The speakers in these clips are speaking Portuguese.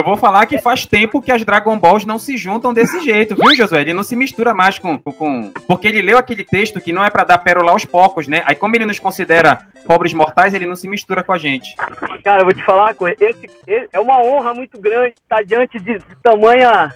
eu vou falar que faz tempo que as Dragon Balls não se juntam desse jeito, viu, Josué? Ele não se mistura mais com. com porque ele leu aquele texto que não é para dar pérola aos poucos, né? Aí, como ele nos considera pobres mortais, ele não se mistura com a gente. Cara, eu vou te falar uma coisa. Esse, esse é uma honra muito grande estar diante de, de tamanha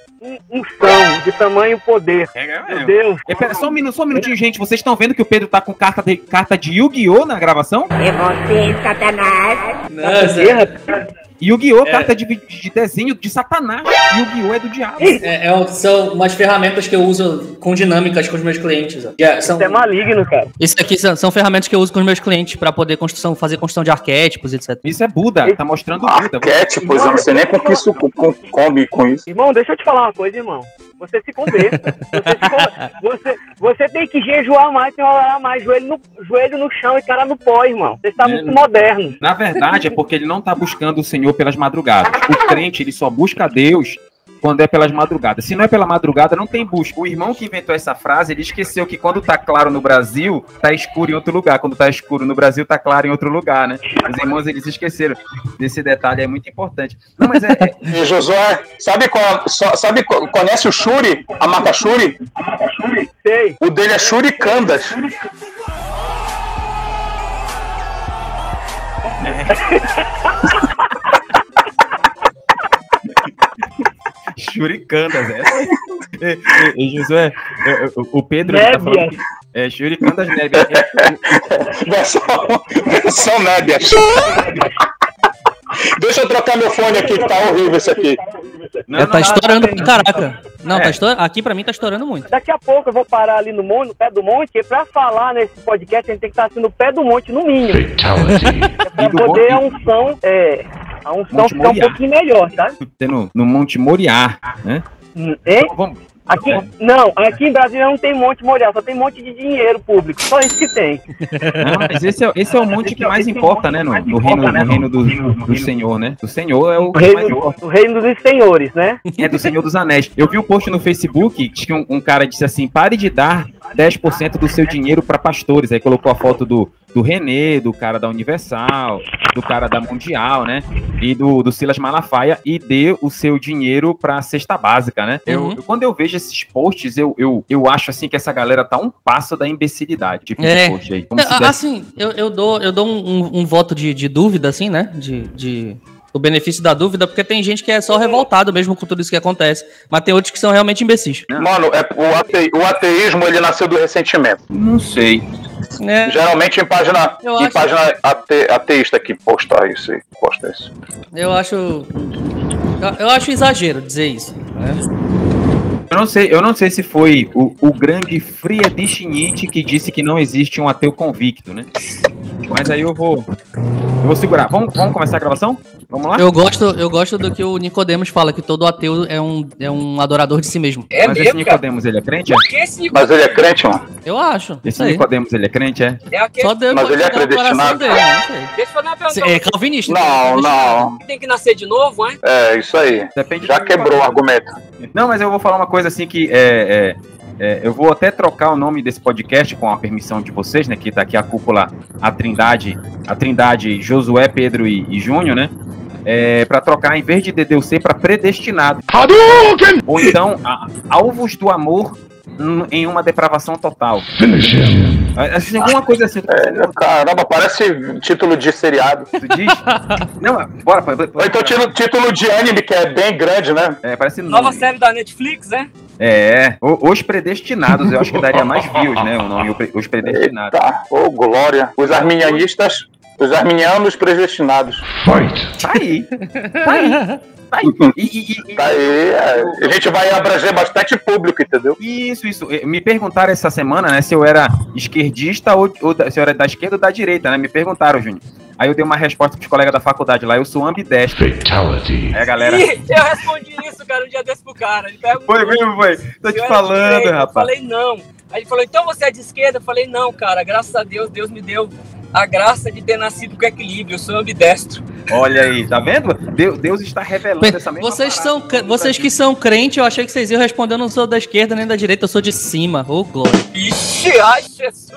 unção, de tamanho poder. É, é Meu Deus. É, pera, só, um minuto, só um minutinho, gente. Vocês estão vendo que o Pedro tá com carta de, carta de Yu-Gi-Oh! na gravação? É você, Satanás. Nossa. Yu-Gi-Oh! É. carta de, de, desenho de Satanás. Yu-Gi-Oh! é do diabo. É, é, são umas ferramentas que eu uso com dinâmicas com os meus clientes. É, são... Isso é maligno, cara. Isso aqui são, são, ferramentas que eu uso com os meus clientes para poder construção, fazer construção de arquétipos, etc. Isso é Buda, tá mostrando Buda. Arquétipos, eu não sei nem com que isso come com isso. Irmão, deixa eu te falar uma coisa, irmão. Você se conversa. Você, você, você, tem que jejuar mais, enrolar mais, joelho no, joelho no chão e cara no pó, irmão. Você está é, muito moderno. Na verdade, é porque ele não está buscando o Senhor pelas madrugadas. O crente, ele só busca Deus quando é pelas madrugadas. Se não é pela madrugada, não tem busca. O irmão que inventou essa frase, ele esqueceu que quando tá claro no Brasil, tá escuro em outro lugar. Quando tá escuro no Brasil, tá claro em outro lugar, né? Os irmãos, eles esqueceram desse detalhe, é muito importante. Não, mas é... é... E Josué, sabe qual, sabe, conhece o Shuri? A marca Shuri? Sei. O dele é Shuri Candas. Shurikandas, é. e, e, e, Josué, o Pedro tá falando que, é Shurikandas Nébias. versão, versão Nébias. Deixa eu trocar meu fone aqui, que tá horrível esse aqui. Não, é, tá estourando pra caraca. Não, tá é. tá estourando, aqui pra mim tá estourando muito. Daqui a pouco eu vou parar ali no, monte, no pé do monte, e pra falar nesse podcast, a gente tem que estar assim no pé do monte, no mínimo. é pra poder a unção, é, a unção ficar um pouquinho melhor, tá? No, no Monte Moriá, né? Hum, hein? Então, vamos, Aqui, não, aqui em Brasília não tem monte Moriá, só tem monte de dinheiro público, só isso que tem. Não, mas esse é, esse é o monte que mais importa, né, no, no reino, no reino do, do Senhor, né? Do Senhor é o, o reino, o reino dos senhores, né? É, do Senhor dos Anéis. Eu vi um post no Facebook, tinha um, um cara disse assim, pare de dar 10% do seu dinheiro para pastores, aí colocou a foto do do René, do cara da Universal, do cara da Mundial, né? E do, do Silas Malafaia e dê o seu dinheiro pra cesta básica, né? Uhum. Eu, quando eu vejo esses posts, eu, eu, eu acho assim que essa galera tá um passo da imbecilidade. Tipo, é. post aí. É, assim, eu, eu dou, eu dou um, um, um voto de, de dúvida, assim, né? De, de o benefício da dúvida, porque tem gente que é só revoltado mesmo com tudo isso que acontece, mas tem outros que são realmente imbecis. Mano, é, o, ate, o ateísmo ele nasceu do ressentimento. Não sei. É. Geralmente em página, eu em acho... página ate, ateísta que posta isso, posta isso. Eu acho. Eu, eu acho exagero dizer isso. Né? Eu não sei, eu não sei se foi o, o grande Friedrich Nietzsche que disse que não existe um ateu convicto, né? Mas aí eu vou. Eu vou segurar. Vamos, vamos começar a gravação? Vamos lá? Eu gosto, eu gosto do que o Nicodemos fala, que todo ateu é um, é um adorador de si mesmo. É Mas mesmo, esse Nicodemos, ele é crente? É? Mas ele é crente, mano? Eu acho. Esse Nicodemos, ele é crente, é? é aquele... Só Deus Mas ele é predestinado? Dele, não sei. É calvinista. Não, não. Tem que nascer de novo, hein? É, isso aí. Depende Já quebrou o argumento. Não, mas eu vou falar uma coisa assim que é, é é, eu vou até trocar o nome desse podcast com a permissão de vocês, né? Que tá aqui a cúpula, a Trindade, a Trindade Josué, Pedro e, e Júnior, né? É, para trocar em vez de DDC para predestinado. Hadouken! Ou então, a, alvos do amor em uma depravação total. Assim, alguma coisa assim. É, caramba, parece título de seriado. Tu diz? Não, bora. bora, bora então título, título de anime, que é bem grande, né? É, parece Nova nome. série da Netflix, né? É, Os Predestinados, eu acho que daria mais views, né? O nome Os Predestinados. Tá, ô oh, glória. Os arminianistas, os arminianos predestinados. Fight. Tá aí. Tá aí. Tá aí. E, e, e, tá aí. É. A gente vai abranger bastante público, entendeu? Isso, isso. Me perguntaram essa semana, né, se eu era esquerdista ou, ou se eu era da esquerda ou da direita, né? Me perguntaram, Júnior. Aí eu dei uma resposta pros colegas da faculdade lá, eu sou ambidestro. Fatality. É, galera. Ih, eu respondi isso, cara, um dia desse pro cara. Ele foi mesmo, foi. Tô te falando, rapaz. Eu falei não. Aí ele falou, então você é de esquerda? Eu falei, não, cara, graças a Deus, Deus me deu a graça de ter nascido com equilíbrio, eu sou ambidestro. Olha aí, tá vendo? Deus, Deus está revelando essa mesma Vocês são vocês que são crentes, eu achei que vocês iam responder, eu não sou da esquerda nem da direita, eu sou de cima. Ô, oh, glória. Ixi, ai, Jesus.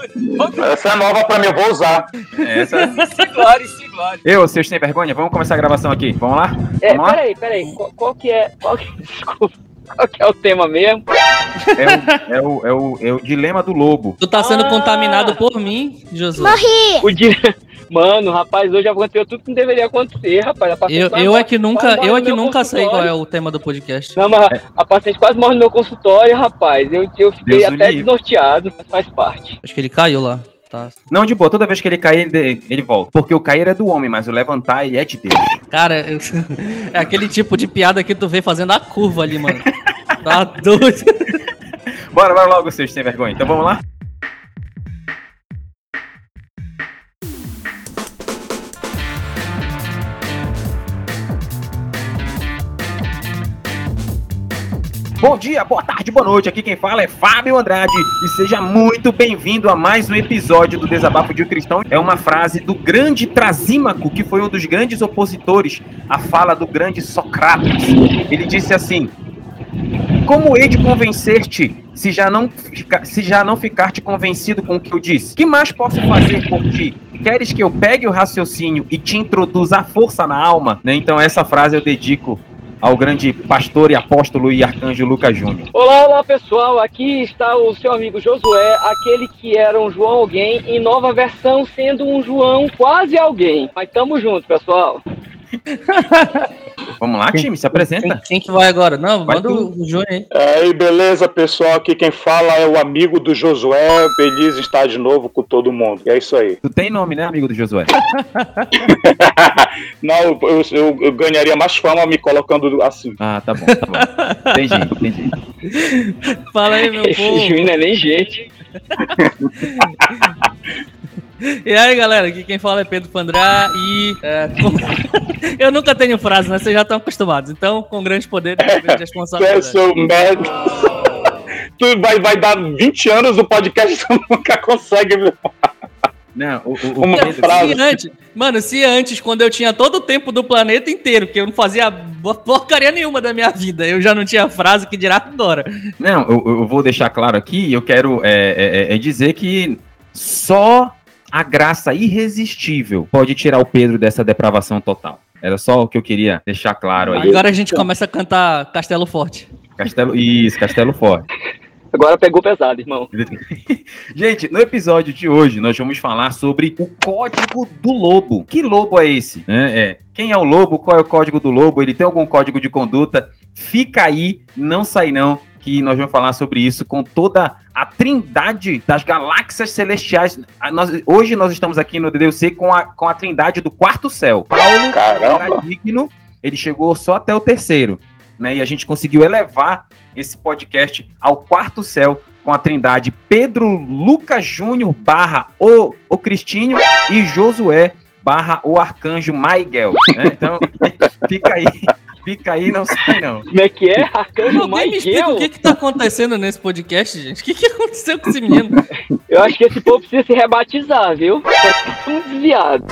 Essa é nova pra mim, eu vou usar. Essa... Ixi, glória, ixi, Eu, vocês têm vergonha? Vamos começar a gravação aqui. Vamos lá? É, Vamos lá? peraí, peraí. Qual, qual que é. Qual que, desculpa. Qual que é o tema mesmo? É o, é o, é o, é o dilema do lobo. Tu tá sendo Ah. contaminado por mim, Josué. O dia... Mano, rapaz, hoje aconteceu tudo que não deveria acontecer, rapaz. Eu, eu é que nunca, eu é que nunca sei qual é o tema do podcast. Não, mas a paciente quase morre no meu consultório, rapaz. Eu, eu fiquei Deus até desnorteado, mas faz parte. Acho que ele caiu lá. Tá. Não, de boa, toda vez que ele cair, ele, ele volta. Porque o cair é do homem, mas o levantar ele é de Deus. Cara, eu- é aquele tipo de piada que tu vê fazendo a curva ali, mano. Tá doido. Bora, bora logo, vocês têm vergonha. Então vamos lá? Bom dia, boa tarde, boa noite. Aqui quem fala é Fábio Andrade e seja muito bem-vindo a mais um episódio do Desabafo de um Cristão. É uma frase do grande Trasímaco, que foi um dos grandes opositores à fala do grande Socrates. Ele disse assim: como hei de convencer-te se já não se já não ficar-te convencido com o que eu disse? Que mais posso fazer por ti? Queres que eu pegue o raciocínio e te introduza a força na alma? Né? Então essa frase eu dedico ao grande pastor e apóstolo e arcanjo Lucas Júnior. Olá, olá pessoal, aqui está o seu amigo Josué, aquele que era um João alguém, em nova versão, sendo um João quase alguém. Mas tamo junto, pessoal. Vamos lá, time, se Quem, apresenta. quem que vai agora? Não, Vai manda tu. o Júnior aí. É, e beleza, pessoal. Aqui quem fala é o amigo do Josué. Feliz estar de novo com todo mundo. E é isso aí. Tu tem nome, né, amigo do Josué? Não, eu, eu- eu ganharia mais fama me colocando assim. Ah, tá bom, tá bom. Entendi, entendi. Fala aí, meu Esse povo. Júnior não é nem gente. E aí, galera, aqui quem fala é Pedro Pandrá e. é, com- Eu nunca tenho frase, né? Vocês já estão acostumados. Então, com grande poder, tem grande é responsabilidade. seu merda. Tu vai, vai dar 20 anos do podcast e tu nunca consegue. Não, o, o, Uma Pedro- frase. Se antes, mano, se antes, quando eu tinha todo o tempo do planeta inteiro, que eu não fazia porcaria nenhuma da minha vida, eu já não tinha frase que dirá agora. Não, eu, eu vou deixar claro aqui, eu quero é, é, é dizer que só a graça irresistível pode tirar o Pedro dessa depravação total. Era só o que eu queria deixar claro aí. Agora a gente começa a cantar Castelo Forte. Castelo, isso, Castelo Forte. Agora pegou pesado, irmão. Gente, no episódio de hoje nós vamos falar sobre o código do lobo. Que lobo é esse? né? É, quem é o lobo? Qual é o código do lobo? Ele tem algum código de conduta? Fica aí, não sai não, que nós vamos falar sobre isso com toda a trindade das galáxias celestiais. Nós- hoje nós estamos aqui no DDC com a, com a trindade do quarto céu. Paulo Caramba. era digno, ele chegou só até o terceiro. Né, e a gente conseguiu elevar esse podcast ao quarto céu com a trindade Pedro Lucas Júnior barra o, o Cristinho e Josué barra o Arcanjo Miguel. né? Então, fica aí, fica aí, não sai não. Como é que é? Arcanjo Alguém me explica o que que tá acontecendo nesse podcast, gente? O que que aconteceu com esse menino? Eu acho que esse povo precisa se rebatizar, viu? Tá tudo desviado.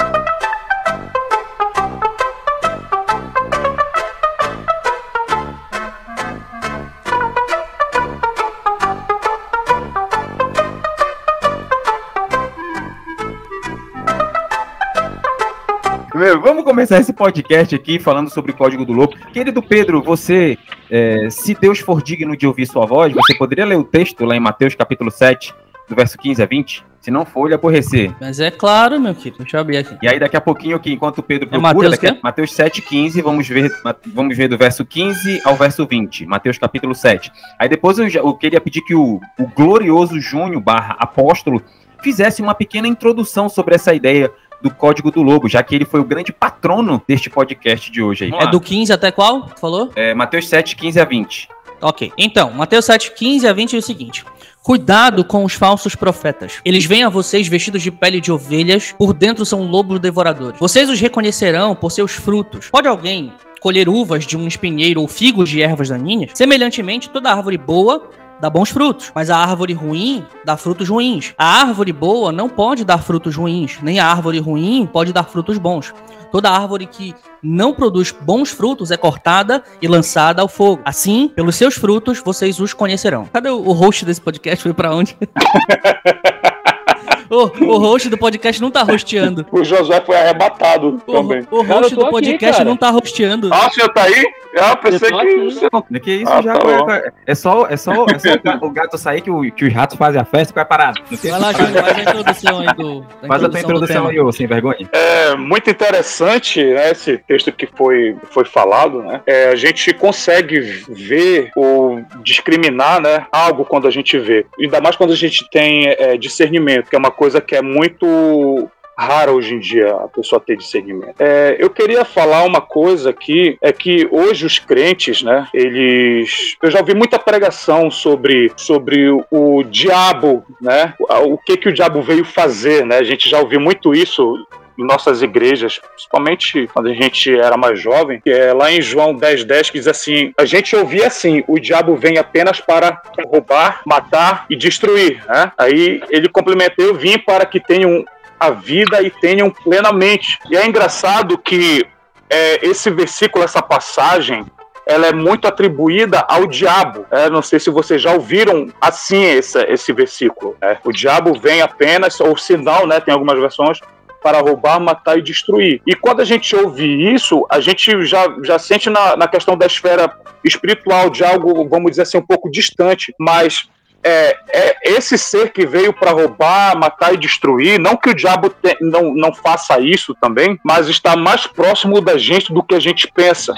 Vamos começar esse podcast aqui falando sobre o Código do Lobo. Querido Pedro, você, é, se Deus for digno de ouvir sua voz, você poderia ler o texto lá em Mateus capítulo 7, do verso 15 a 20? Se não for, lhe aborrecer. Mas é claro, meu querido. Deixa eu abrir aqui. E aí, daqui a pouquinho, aqui, enquanto o Pedro É procura, Mateus daqui a-? Mateus 7, 15, vamos ver, vamos ver do verso 15 ao verso 20. Mateus capítulo 7. Aí depois eu, eu queria pedir que o, o glorioso Júnior barra apóstolo fizesse uma pequena introdução sobre essa ideia do Código do Lobo, já que ele foi o grande patrono deste podcast de hoje aí. É do 15 até qual? Falou? É, Mateus 7, 15 a 20. Ok. Então, Mateus 7, 15 a 20 é o seguinte. Cuidado com os falsos profetas. Eles vêm a vocês vestidos de pele de ovelhas, por dentro são lobos devoradores. Vocês os reconhecerão por seus frutos. Pode alguém colher uvas de um espinheiro ou figos de ervas daninhas? Semelhantemente, toda árvore boa dá bons frutos, mas a árvore ruim dá frutos ruins. A árvore boa não pode dar frutos ruins, nem a árvore ruim pode dar frutos bons. Toda árvore que não produz bons frutos é cortada e lançada ao fogo. Assim, pelos seus frutos, vocês os conhecerão. Cadê o host desse podcast? Foi pra onde? o, o host do podcast não tá rosteando. o Josué foi arrebatado o, também. O host cara, do podcast aqui, não tá rosteando. Ah, o senhor tá aí? Eu pensei que você não. Que isso, ah, já tá é só, é só, é só o gato sair que, o, que os ratos fazem a festa e vai parar. Vai lá, Júnior, faz a introdução aí do. Faz a tua introdução aí, ô, sem vergonha. É muito interessante, né, esse texto que foi, foi falado, né? É, a gente consegue ver ou discriminar, né, algo quando a gente vê. Ainda mais quando a gente tem é, discernimento, que é uma coisa que é muito raro hoje em dia a pessoa ter discernimento. É, eu queria falar uma coisa aqui, é que hoje os crentes, né, eles... Eu já ouvi muita pregação sobre, sobre o, diabo, né, o que que o diabo veio fazer, né, a gente já ouviu muito isso em nossas igrejas, principalmente quando a gente era mais jovem, que é lá em João 10, 10, que diz assim: a gente ouvia assim, o diabo vem apenas para roubar, matar e destruir. Né? Aí ele complementou: eu vim para que tenham a vida e tenham plenamente. E é engraçado que é, esse versículo, essa passagem, ela é muito atribuída ao diabo. É, não sei se vocês já ouviram assim esse, esse versículo. É, o diabo vem apenas, ou sinal, né, tem algumas versões, para roubar, matar e destruir. E quando a gente ouve isso, a gente já, já sente na, na questão da esfera espiritual de algo, vamos dizer assim, um pouco distante, mas é, é esse ser que veio para roubar, matar e destruir. Não que o diabo te, não, não faça isso também, mas está mais próximo da gente do que a gente pensa.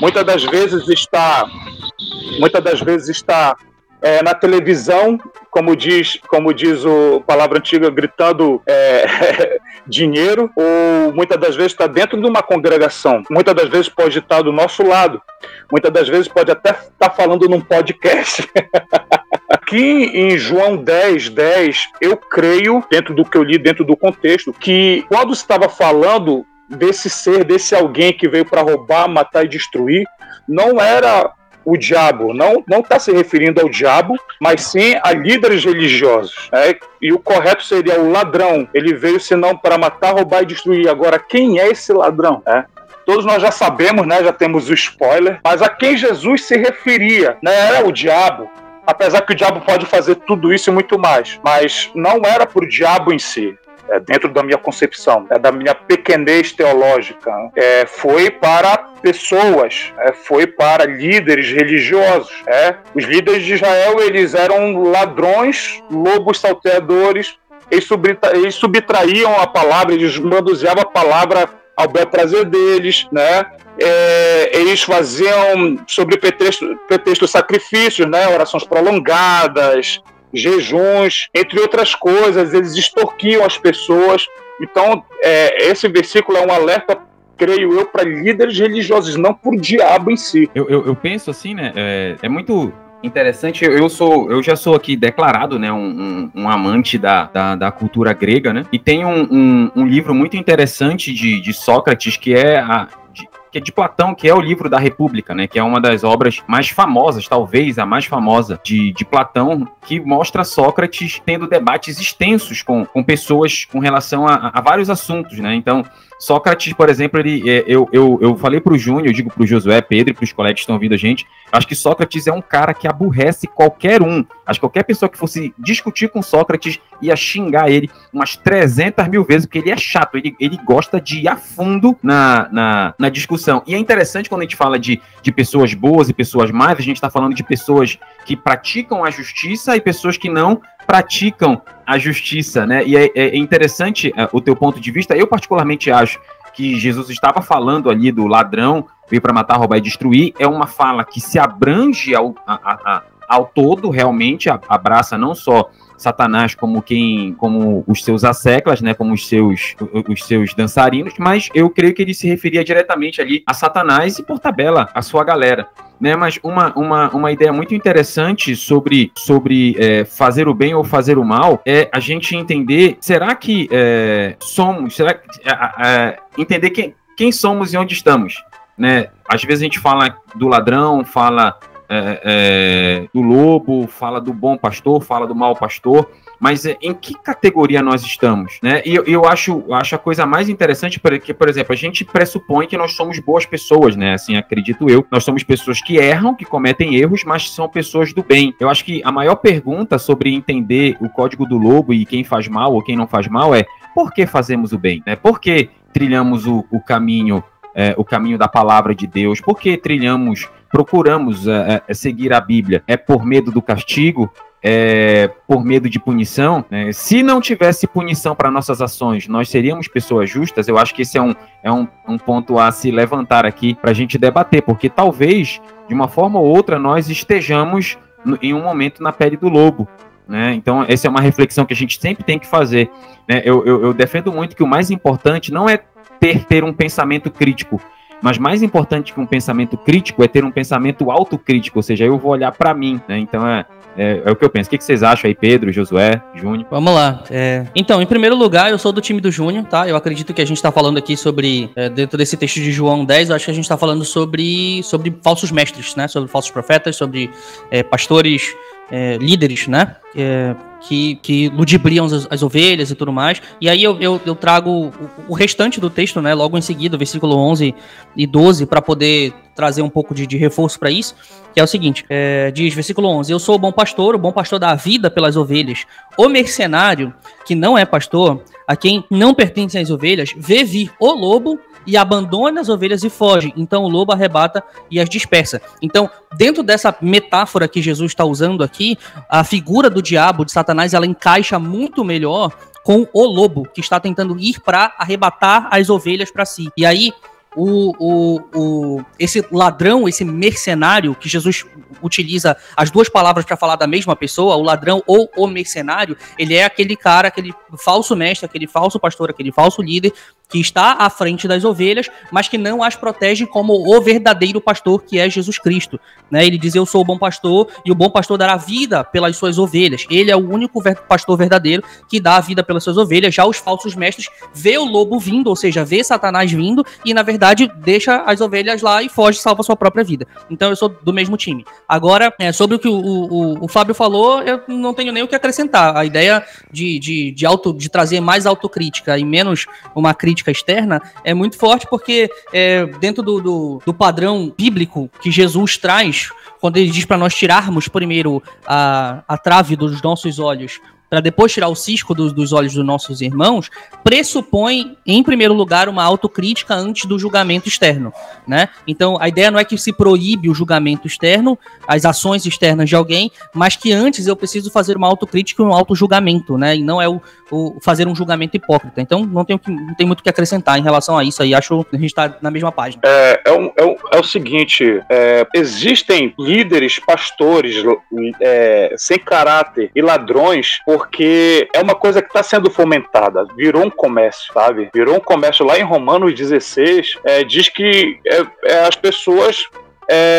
Muitas das vezes está, muitas das vezes está é, na televisão, como diz, como diz o palavra antiga, gritando é, dinheiro, ou muitas das vezes está dentro de uma congregação. Muitas das vezes pode estar do nosso lado. Muitas das vezes pode até estar tá falando num podcast. Aqui em João 10, 10, eu creio, dentro do que eu li, dentro do contexto, que quando estava falando desse ser, desse alguém que veio para roubar, matar e destruir, não era o diabo, não não está se referindo ao diabo, mas sim a líderes religiosos. Né? E o correto seria o ladrão. Ele veio senão para matar, roubar e destruir. Agora, quem é esse ladrão? É. Todos nós já sabemos, né? Já temos o spoiler. Mas a quem Jesus se referia, né? Era o diabo apesar que o diabo pode fazer tudo isso e muito mais, mas não era por diabo em si. É, dentro da minha concepção, é, da minha pequenez teológica, é, foi para pessoas, é, foi para líderes religiosos. É. Os líderes de Israel eles eram ladrões, lobos salteadores, eles, eles subtraíam a palavra, eles manuseavam a palavra ao bel prazer deles, né? É, eles faziam sobre pretexto, pretexto sacrifícios, né? Orações prolongadas, jejuns, entre outras coisas, eles extorquiam as pessoas. Então, é, esse versículo é um alerta creio eu, para líderes religiosos, não por diabo em si. Eu, eu, eu penso assim, né? É, é, muito interessante. Eu sou, eu já sou aqui declarado, né, um, um, um amante da, da, da, cultura grega, né? E tem um, um, livro muito interessante de, de Sócrates que é a que é de Platão, que é o livro da República, né? Que é uma das obras mais famosas, talvez a mais famosa de, de Platão, que mostra Sócrates tendo debates extensos com, com pessoas com relação a, a vários assuntos, né? Então, Sócrates, por exemplo, ele, é, eu, eu, eu falei para o Júnior, eu digo para o Josué, Pedro e para os colegas que estão ouvindo a gente, acho que Sócrates é um cara que aborrece qualquer um. Acho que qualquer pessoa que fosse discutir com Sócrates ia xingar ele umas 300 mil vezes, porque ele é chato, ele, ele gosta de ir a fundo na, na, na discussão. E é interessante quando a gente fala de, de pessoas boas e pessoas más, a gente está falando de pessoas que praticam a justiça e pessoas que não praticam a justiça, né? E é, é interessante é, o teu ponto de vista. Eu particularmente acho que Jesus estava falando ali do ladrão veio para matar, roubar e destruir. É uma fala que se abrange ao, a, a, ao todo, realmente abraça não só Satanás como quem, como os seus asseclas, né, como os seus, os seus dançarinos, mas eu creio que ele se referia diretamente ali a Satanás e por tabela a sua galera. Né, mas uma, uma, uma ideia muito interessante sobre, sobre é, fazer o bem ou fazer o mal é a gente entender, será que é, somos, será que, é, é, entender quem, quem somos e onde estamos, né? Às vezes a gente fala do ladrão, fala é, é, do lobo, fala do bom pastor, fala do mau pastor, mas é, em que categoria nós estamos, né? E eu, eu acho, acho a coisa mais interessante porque, por exemplo, a gente pressupõe que nós somos boas pessoas, né? Assim, acredito eu. Nós somos pessoas que erram, que cometem erros, mas são pessoas do bem. Eu acho que a maior pergunta sobre entender o código do lobo e quem faz mal ou quem não faz mal é por que fazemos o bem, né? Por que trilhamos o, o caminho, é, o caminho da palavra de Deus? Por que trilhamos procuramos é, é, seguir a Bíblia é por medo do castigo, é, por medo de punição, né? se não tivesse punição para nossas ações, nós seríamos pessoas justas. Eu acho que esse é um, é um, um ponto a se levantar aqui para a gente debater, porque talvez, de uma forma ou outra, nós estejamos no, em um momento na pele do lobo. Né? Então, essa é uma reflexão que a gente sempre tem que fazer. Né? Eu, eu, eu defendo muito que o mais importante não é ter, ter um pensamento crítico, mas mais importante que um pensamento crítico é ter um pensamento autocrítico, ou seja, eu vou olhar para mim, né? Então é, é, é, o que eu penso. O que, que vocês acham aí, Pedro, Josué, Júnior? Vamos lá. É... Então, em primeiro lugar, eu sou do time do Júnior, tá? Eu acredito que a gente tá falando aqui sobre, é, dentro desse texto de João 10, eu acho que a gente tá falando sobre, sobre falsos mestres, né? Sobre falsos profetas, sobre é, pastores é, líderes, né? É, que, que ludibriam as, as, ovelhas e tudo mais. E aí eu, eu, eu trago o, o, restante do texto, né? Logo em seguida, versículo 11 e 12, para poder trazer um pouco de, de reforço para isso. Que é o seguinte: é, diz, versículo 11: Eu sou o bom pastor, o bom pastor dá a vida pelas ovelhas. O mercenário, que não é pastor, a quem não pertencem as ovelhas, vê vir o lobo e abandona as ovelhas e foge. Então o lobo arrebata e as dispersa. Então, dentro dessa metáfora que Jesus está usando aqui, a figura do diabo, de Satanás, ela encaixa muito melhor com o lobo que está tentando ir para arrebatar as ovelhas para si. E aí o, o, o, esse ladrão, esse mercenário, que Jesus utiliza as duas palavras para falar da mesma pessoa, o ladrão ou o mercenário, ele é aquele cara, aquele falso mestre, aquele falso pastor, aquele falso líder que está à frente das ovelhas, mas que não as protege como o verdadeiro pastor que é Jesus Cristo. Né? Ele diz: Eu sou o bom pastor e o bom pastor dará vida pelas suas ovelhas. Ele é o único pastor verdadeiro que dá a vida pelas suas ovelhas. Já os falsos mestres vê o lobo vindo, ou seja, vê Satanás vindo e na verdade deixa as ovelhas lá e foge, salva sua própria vida. Então eu sou do mesmo time. Agora, é, sobre o que o, o, o Fábio falou, eu não tenho nem o que acrescentar. A ideia de, de, de, auto, de trazer mais autocrítica e menos uma crítica crítica externa é muito forte porque é, dentro do, do, do padrão bíblico que Jesus traz, quando ele diz para nós tirarmos primeiro a, a trave dos nossos olhos para depois tirar o cisco dos, dos, olhos dos nossos irmãos, pressupõe, em primeiro lugar, uma autocrítica antes do julgamento externo, né? Então, a ideia não é que se proíbe o julgamento externo, as ações externas de alguém, mas que antes eu preciso fazer uma autocrítica e um auto-julgamento, né? E não é o, o, fazer um julgamento hipócrita. Então, não tem, não tem muito o que acrescentar em relação a isso aí. Acho que a gente está na mesma página. É, é, um, é, um, é o seguinte: é, existem líderes, pastores é, sem caráter e ladrões por porque é uma coisa que está sendo fomentada. Virou um comércio, sabe? Virou um comércio lá em Romanos 16. É, diz que é, é, as pessoas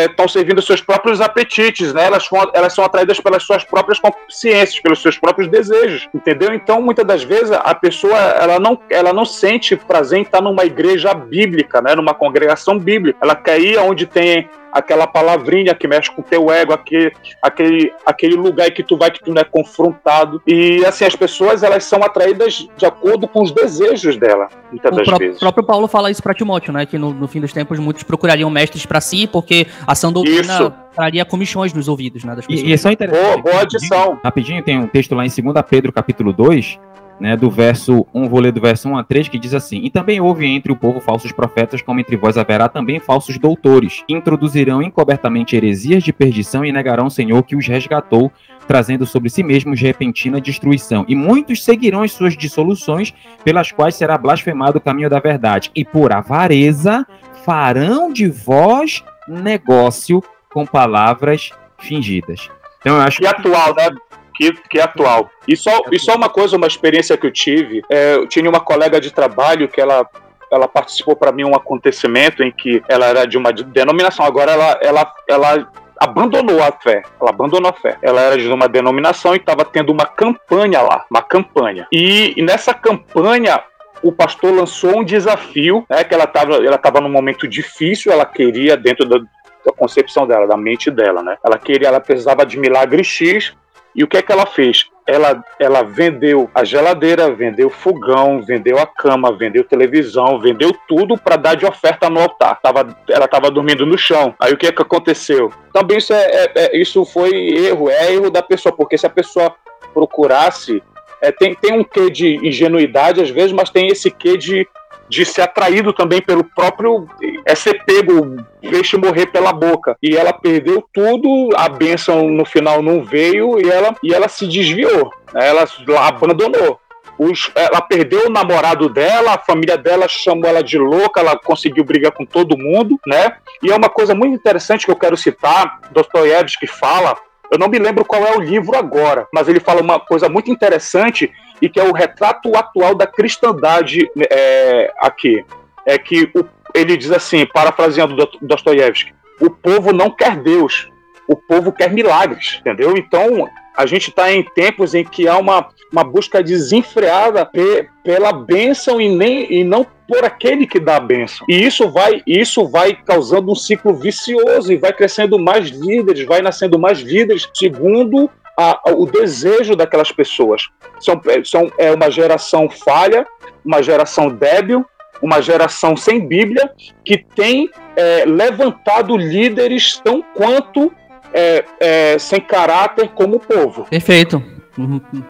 estão é, servindo seus próprios apetites, né? Elas, elas são atraídas pelas suas próprias consciências, pelos seus próprios desejos, entendeu? Então, muitas das vezes a pessoa ela não, ela não sente prazer em estar numa igreja bíblica, né? Numa congregação bíblica. Ela quer ir onde tem aquela palavrinha que mexe com o teu ego, aquele, aquele, aquele lugar que tu vai que tu não é confrontado. E assim, as pessoas elas são atraídas de acordo com os desejos dela, muitas o das pró vezes. O próprio Paulo fala isso para Timóteo, né? Que no, no, fim dos tempos muitos procurariam mestres para si, porque a ação doutrina isso. traria comissões nos ouvidos, né? Das pessoas. E, e é só interessante. Boa, boa adição. Rapidinho, tem um texto lá em 2 Pedro, capítulo 2, né, do verso 1, vou ler do verso 1 a 3, que diz assim: E também houve entre o povo falsos profetas, como entre vós haverá também falsos doutores, que introduzirão encobertamente heresias de perdição e negarão o Senhor que os resgatou, trazendo sobre si mesmos repentina destruição. E muitos seguirão as suas dissoluções, pelas quais será blasfemado o caminho da verdade, e por avareza farão de vós negócio com palavras fingidas. Então eu acho e atual, né? Que, que é atual. E só, e só uma coisa, uma experiência que eu tive, é, eu tinha uma colega de trabalho que ela ela participou para mim um acontecimento em que ela era de uma denominação, agora ela, ela, ela abandonou a fé. Ela abandonou a fé. Ela era de uma denominação e estava tendo uma campanha lá, uma campanha. E, e, nessa campanha o pastor lançou um desafio, né, que ela estava ela tava num momento difícil, ela queria dentro da, da concepção dela, da mente dela, né? Ela queria, ela precisava de milagre X, e o que é que ela fez? Ela, ela vendeu a geladeira, vendeu fogão, vendeu a cama, vendeu televisão, vendeu tudo para dar de oferta no altar. Tava, ela estava dormindo no chão. Aí o que é que aconteceu? Também isso, é, é, é, isso foi erro, é erro da pessoa, porque se a pessoa procurasse, é, tem, tem um quê de ingenuidade às vezes, mas tem esse quê de de ser atraído também pelo próprio é ser pego, peixe morrer pela boca. E ela perdeu tudo, a bênção no final não veio e ela, e ela se desviou. Ela abandonou. Os, ela perdeu o namorado dela, a família dela chamou ela de louca, ela conseguiu brigar com todo mundo, né? E é uma coisa muito interessante que eu quero citar, Dostoiévski fala, eu não me lembro qual é o livro agora, mas ele fala uma coisa muito interessante e que é o retrato atual da cristandade é, aqui. É que o, ele diz assim, parafraseando Dostoiévski, o povo não quer Deus, o povo quer milagres, entendeu? Então, a gente está em tempos em que há uma, uma busca desenfreada pe, pela bênção e, nem, e não por aquele que dá a bênção. E isso vai, isso vai causando um ciclo vicioso e vai crescendo mais líderes, vai nascendo mais líderes, segundo a, a, o desejo daquelas pessoas. São, são, é uma geração falha, uma geração débil, uma geração sem Bíblia, que tem é, levantado líderes tão quanto é, é, sem caráter como o povo. Perfeito.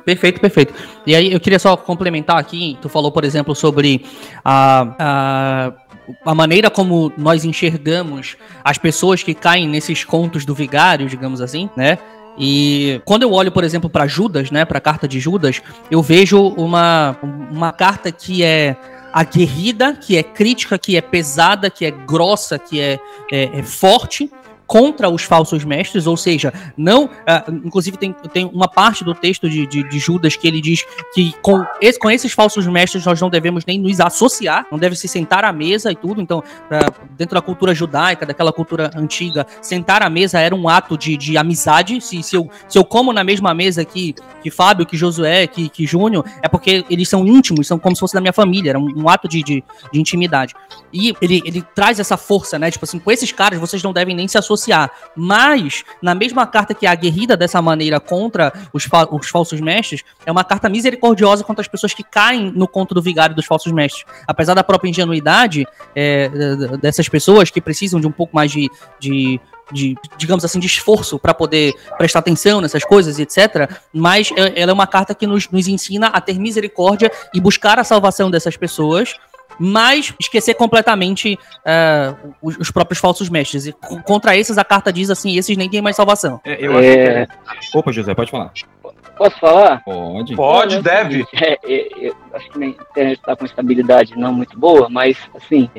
Perfeito, perfeito. E aí eu queria só complementar aqui, tu falou, por exemplo, sobre a, a, a maneira como nós enxergamos as pessoas que caem nesses contos do vigário, digamos assim, né? E quando eu olho, por exemplo, para Judas, né, para a carta de Judas, eu vejo uma, uma carta que é aguerrida, que é crítica, que é pesada, que é grossa, que é, é, é forte, contra os falsos mestres, ou seja, não. Uh, inclusive, tem, tem uma parte do texto de, de, de, Judas que ele diz que com, esse, com esses falsos mestres nós não devemos nem nos associar, não deve se sentar à mesa e tudo. Então, uh, dentro da cultura judaica, daquela cultura antiga, sentar à mesa era um ato de, de amizade. Se, se, eu, se eu como na mesma mesa que, que Fábio, que Josué, que, que Júnior, é porque eles são íntimos, são como se fosse da minha família, era um, um ato de, de, de intimidade. E ele, ele traz essa força, né? Tipo assim, com esses caras vocês não devem nem se associar associar. Mas, na mesma carta que é aguerrida dessa maneira contra os, fa os falsos mestres, é uma carta misericordiosa contra as pessoas que caem no conto do vigário dos falsos mestres. Apesar da própria ingenuidade é, dessas pessoas que precisam de um pouco mais de, de de, digamos assim, de esforço para poder prestar atenção nessas coisas, etc. Mas é, ela é uma carta que nos, nos ensina a ter misericórdia e buscar a salvação dessas pessoas mas esquecer completamente uh, os, os, próprios falsos mestres. E contra esses, a carta diz assim: esses nem têm mais salvação. É, eu acho é... que... Opa, José, pode falar. Posso falar? Pode. Pode, deve. É, é, acho que a internet está com estabilidade não muito boa, mas, assim,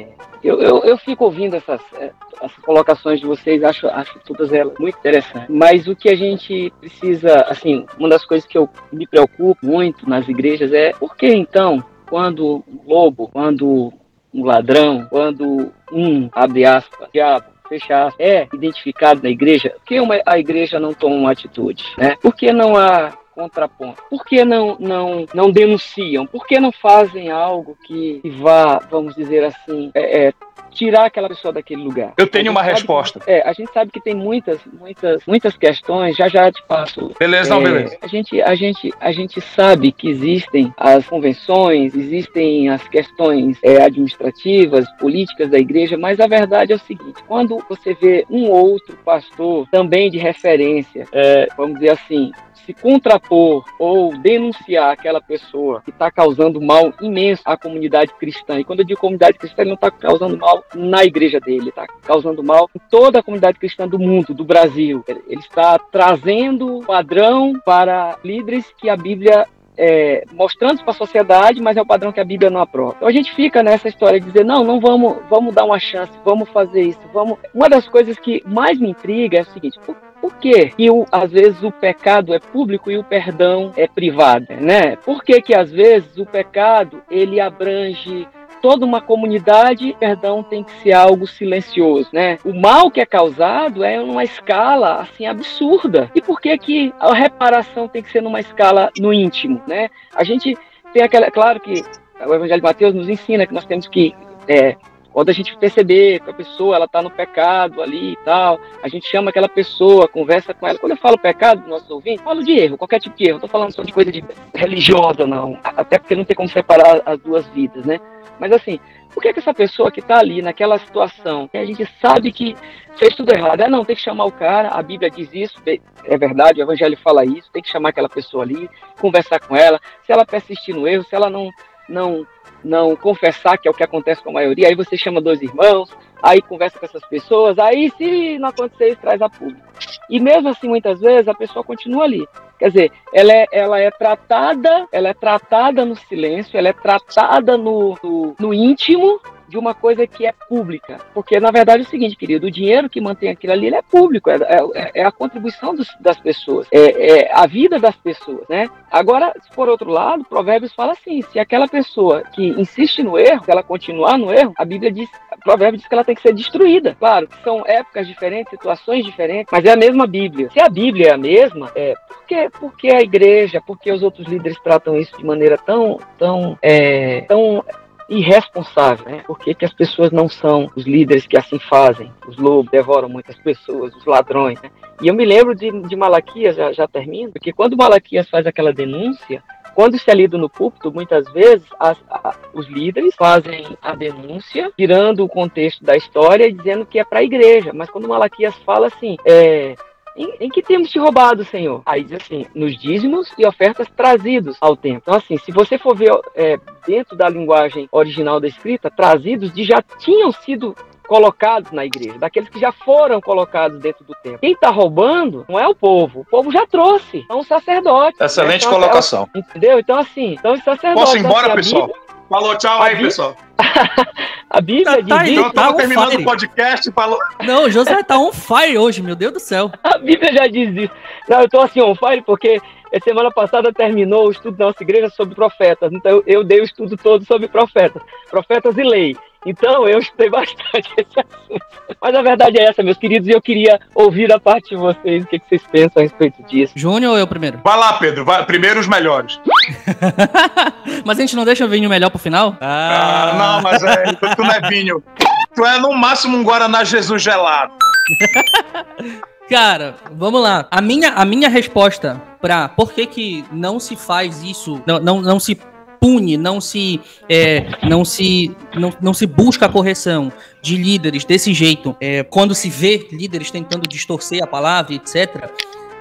eu, eu, eu fico ouvindo essas, é, essas colocações de vocês, acho, acho todas elas muito interessantes. Mas o que a gente precisa, assim, uma das coisas que eu me preocupo muito nas igrejas é por que então quando um lobo, quando um ladrão, quando um, abre aspas, diabo, fecha aspas, é identificado na igreja, por que uma, a igreja não toma uma atitude? Né? Por que não há contraponto? Por que não, não, não denunciam? Por que não fazem algo que vá, vamos dizer assim, é, é, tirar aquela pessoa daquele lugar? Eu tenho uma resposta. Que, é, a gente sabe que tem muitas, muitas, muitas questões, já já te passo. Beleza, é, não, beleza. A gente, a, gente, a gente sabe que existem as convenções, existem as questões é, administrativas, políticas da igreja, mas a verdade é o seguinte: quando você vê um outro pastor também de referência, é, vamos dizer assim, se contrapor ou denunciar aquela pessoa que está causando mal imenso à comunidade cristã. E quando eu digo comunidade cristã, ele não está causando mal na igreja dele, está causando mal em toda a comunidade cristã do mundo, do Brasil. Ele está trazendo padrão para líderes que a Bíblia é, mostrando para a sociedade, mas é o padrão que a Bíblia não aprova. Então a gente fica nessa história de dizer, não, não vamos, vamos dar uma chance, vamos fazer isso, vamos. Uma das coisas que mais me intriga é o seguinte: por, por que, que o, às vezes o pecado é público e o perdão é privado, né? Por que que às vezes o pecado ele abrange toda uma comunidade, perdão tem que ser algo silencioso, né? O mal que é causado é numa escala assim absurda. E por que que a reparação tem que ser numa escala no íntimo, né? A gente tem aquela, claro que o Evangelho de Mateus nos ensina que nós temos que é, Quando a gente perceber que a pessoa ela está no pecado ali e tal, a gente chama aquela pessoa, conversa com ela. Quando eu falo pecado, nossos ouvintes, falo de erro, qualquer tipo de erro. Não estou falando só de coisa de religiosa, não. Até porque não tem como separar as duas vidas, né? Mas assim, por que, que essa pessoa que está ali naquela situação, que a gente sabe que fez tudo errado, é não, tem que chamar o cara, a Bíblia diz isso, é verdade, o Evangelho fala isso, tem que chamar aquela pessoa ali, conversar com ela, se ela persistir no erro, se ela não, não, não confessar, que é o que acontece com a maioria, aí você chama dois irmãos, aí conversa com essas pessoas, aí se não acontecer isso, traz a público. E mesmo assim, muitas vezes, a pessoa continua ali. Quer dizer, ela é, ela é tratada, ela é tratada no silêncio, ela é tratada no, no, no íntimo, de uma coisa que é pública. Porque, na verdade, é o seguinte, querido, o dinheiro que mantém aquilo ali é público, é, é, é a contribuição dos, das pessoas, é, é, a vida das pessoas, né? Agora, por outro lado, Provérbios fala assim, se aquela pessoa que insiste no erro, se ela continuar no erro, a Bíblia diz, Provérbios diz que ela tem que ser destruída. Claro, são épocas diferentes, situações diferentes, mas é a mesma Bíblia. Se a Bíblia é a mesma, é, por que, por que a igreja, por que os outros líderes tratam isso de maneira tão, tão, é, tão irresponsável, né? Por que, que as pessoas não são os líderes que assim fazem? Os lobos devoram muitas pessoas, os ladrões, né? E eu me lembro de, de Malaquias, já, já termino, porque quando Malaquias faz aquela denúncia, quando isso é lido no púlpito, muitas vezes as, a, os líderes fazem a denúncia, tirando o contexto da história e dizendo que é para a igreja. Mas quando Malaquias fala assim, é, em, em, que temos te roubado, Senhor? Aí diz assim, nos dízimos e ofertas trazidos ao templo. Então, assim, se você for ver é, dentro da linguagem original da escrita, trazidos de já tinham sido colocados na igreja, daqueles que já foram colocados dentro do templo. Quem está roubando não é o povo, o povo já trouxe, é um sacerdote. Excelente né? então, colocação. É, entendeu? Então, assim, então os sacerdotes. Posso ir embora, assim, pessoal? Bíblia... Falou, tchau aí, pessoal. a Bíblia tá, tá diz. Então, tá terminando fire. o podcast. Falou. Não, o José tá on fire hoje, meu Deus do céu. A Bíblia já diz isso. Não, eu tô assim on fire porque semana passada terminou o estudo da nossa igreja sobre profetas. Então eu, eu dei o estudo todo sobre profetas, profetas e lei. Então eu estudei bastante esse assunto. Mas a verdade é essa, meus queridos, e eu queria ouvir da parte de vocês o que, vocês pensam a respeito disso. Júnior ou eu primeiro? Vai lá, Pedro. Vai, primeiro os melhores. mas a gente não deixa o vinho melhor pro final? Ah, ah não, mas é, tu não é vinho. Tu é no máximo um Guaraná Jesus gelado. Cara, vamos lá. A minha, a minha resposta pra por que, que não se faz isso, não, não, não se pune, não se, é, não se, não, não se busca a correção de líderes desse jeito, é, quando se vê líderes tentando distorcer a palavra, etc.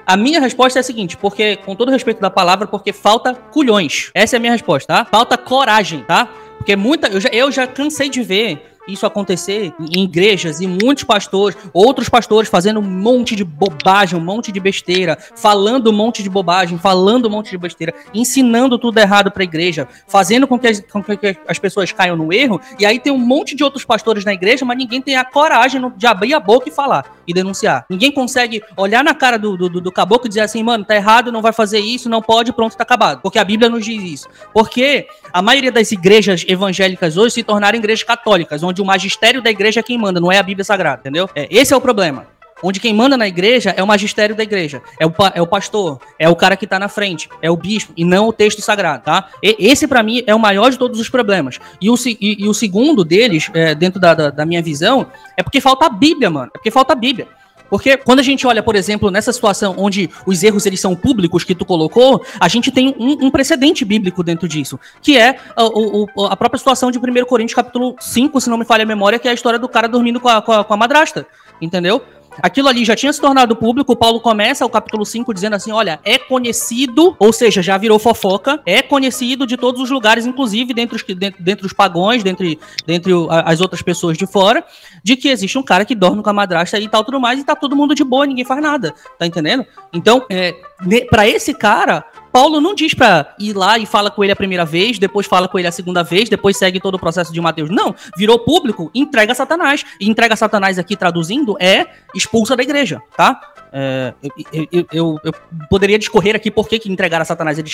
A minha resposta é a seguinte, porque, com todo respeito da palavra, porque falta culhões. Essa é a minha resposta, tá? Falta coragem, tá? Porque muita. Eu já, eu já cansei de ver isso acontecer em igrejas e muitos pastores, outros pastores fazendo um monte de bobagem, um monte de besteira, falando um monte de bobagem, falando um monte de besteira, ensinando tudo errado para a igreja, fazendo com que, as, com que, as, pessoas caiam no erro, e aí tem um monte de outros pastores na igreja, mas ninguém tem a coragem de abrir a boca e falar e denunciar. Ninguém consegue olhar na cara do, do, do caboclo e dizer assim, mano, tá errado, não vai fazer isso, não pode, pronto, tá acabado. Porque a Bíblia nos diz isso. Porque a maioria das igrejas evangélicas hoje se tornaram igrejas católicas, onde onde o magistério da igreja é quem manda, não é a Bíblia Sagrada, entendeu? É, esse é o problema. Onde quem manda na igreja é o magistério da igreja, é o, é o pastor, é o cara que está na frente, é o bispo, e não o texto sagrado, tá? E, esse, para mim, é o maior de todos os problemas. E o, e, e o segundo deles, é, dentro da, da, da minha visão, é porque falta a Bíblia, mano. É porque falta a Bíblia. Porque quando a gente olha, por exemplo, nessa situação onde os erros eles são públicos que tu colocou, a gente tem um, um precedente bíblico dentro disso, que é a, a, a, própria situação de 1 Coríntios capítulo 5, se não me falha a memória, que é a história do cara dormindo com a, com a, com a madrasta, entendeu? Aquilo ali já tinha se tornado público. Paulo começa o capítulo 5 dizendo assim: olha, é conhecido, ou seja, já virou fofoca, é conhecido de todos os lugares, inclusive dentre os, pagões, dentre, dentre as outras pessoas de fora, de que existe um cara que dorme com a madrasta e tal, tudo mais, e tá todo mundo de boa, ninguém faz nada. Tá entendendo? Então, é, para esse cara, Paulo não diz para ir lá e fala com ele a primeira vez, depois fala com ele a segunda vez, depois segue todo o processo de Mateus. Não, virou público, entrega Satanás. E entrega Satanás aqui traduzindo é expulsa da igreja, tá? É, eu, eu, eu, eu, poderia discorrer aqui por que entregar a Satanás ele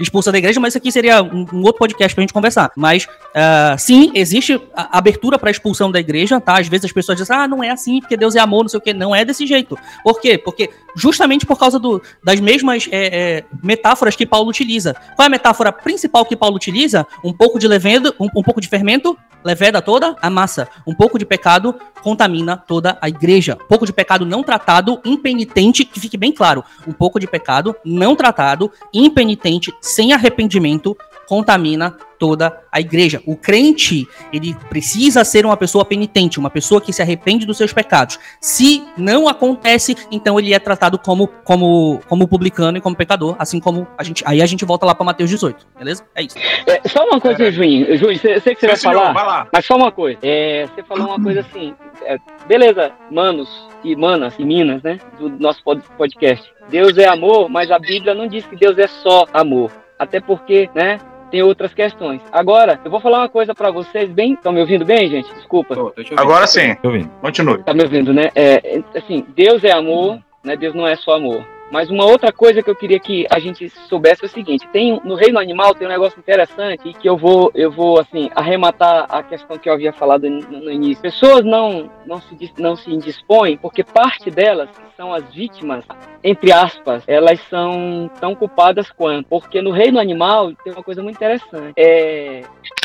expulsa da igreja, mas isso aqui seria um, um outro podcast pra gente conversar. Mas, uh, sim, existe abertura para expulsão da igreja, tá? Às vezes as pessoas dizem, ah, não é assim, porque Deus é amor, não sei o que. Não é desse jeito. Por quê? Porque justamente por causa do, das mesmas é, é, metáforas que Paulo utiliza. Qual é a metáfora principal que Paulo utiliza? Um pouco de levendo, um, um pouco de fermento, leveda toda a massa. Um pouco de pecado contamina toda a igreja. Um pouco de pecado não tratado, impenitente, que fique bem claro. Um pouco de pecado não tratado, impenitente, sem arrependimento, contamina toda a igreja. O crente, ele precisa ser uma pessoa penitente, uma pessoa que se arrepende dos seus pecados. Se não acontece, então ele é tratado como como como publicano e como pecador, assim como a gente, aí a gente volta lá para Mateus 18, beleza? É isso. É, só uma coisa, é. Juninho, Juninho, sei, sei que você vai falar, vai lá. mas só uma coisa. É, você falou uma coisa assim, é, beleza, manos e manas e minas, né, do nosso podcast. Deus é amor, mas a Bíblia não diz que Deus é só amor. Até porque, né, tem outras questões. Agora, eu vou falar uma coisa para vocês bem. Estão me ouvindo bem, gente? Desculpa. Tô, tô Agora sim. Tô ouvindo. Continue. Tá me ouvindo, né? É, assim, Deus é amor, né? Deus não é só amor. Mas uma outra coisa que eu queria que a gente soubesse é o seguinte: tem no reino animal tem um negócio interessante e que eu vou eu vou assim arrematar a questão que eu havia falado no, no início. Pessoas não não se não se indispõem porque parte delas são as vítimas entre aspas elas são tão culpadas quanto porque no reino animal tem uma coisa muito interessante. É,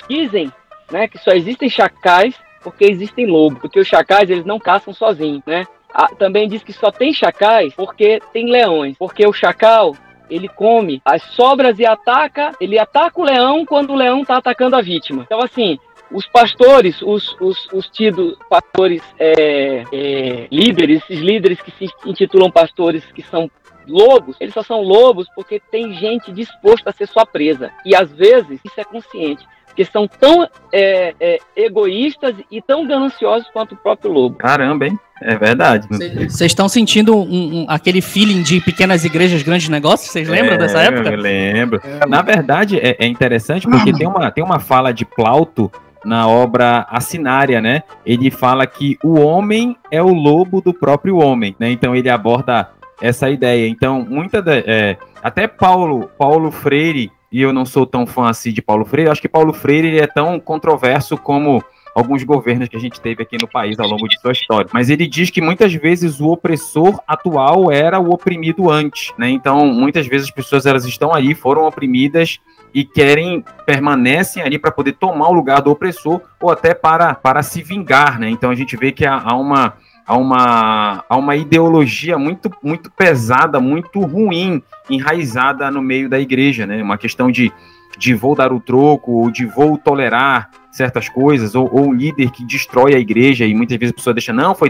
dizem né que só existem chacais porque existem lobos, porque os chacais eles não caçam sozinhos, né? Ah, também diz que só tem chacais porque tem leões. Porque o chacal, ele come as sobras e ataca, ele ataca o leão quando o leão está atacando a vítima. Então, assim, os pastores, os, os, os tidos pastores é, é, líderes, esses líderes que se intitulam pastores que são lobos, eles só são lobos porque tem gente disposta a ser sua presa. E às vezes isso é consciente que são tão é, é, egoístas e tão gananciosos quanto o próprio lobo. Caramba, hein? É verdade. Vocês estão sentindo um, um, aquele feeling de pequenas igrejas, grandes negócios? Vocês lembram é, dessa época? Eu lembro. Na verdade, é, é interessante porque tem uma, tem uma fala de Plauto na obra Assinária, né? Ele fala que o homem é o lobo do próprio homem, né? Então ele aborda essa ideia. Então, muita de, é, até Paulo, Paulo Freire, e eu não sou tão fã assim de Paulo Freire, acho que Paulo Freire é tão controverso como alguns governos que a gente teve aqui no país ao longo de sua história. Mas ele diz que muitas vezes o opressor atual era o oprimido antes, né? Então, muitas vezes as pessoas elas estão aí, foram oprimidas e querem permanecem ali para poder tomar o lugar do opressor ou até para, para se vingar, né? Então a gente vê que há, há uma há uma, há uma ideologia muito, muito pesada, muito ruim, enraizada no meio da igreja, né? Uma questão de, de vou dar o troco, ou de vou tolerar certas coisas, ou, ou um líder que destrói a igreja, e muitas vezes a pessoa deixa, não, foi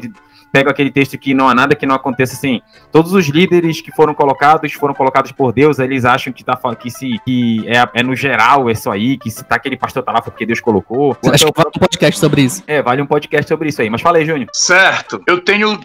pega aquele texto que não há nada que não aconteça assim. Todos os líderes que foram colocados foram colocados por Deus, eles acham que tá que se que é, é no geral isso aí, que se tá aquele pastor tá lá porque Deus colocou. Acho que vale um podcast sobre isso. É, vale um podcast sobre isso aí. Mas fala aí, Júnior. Certo. Eu tenho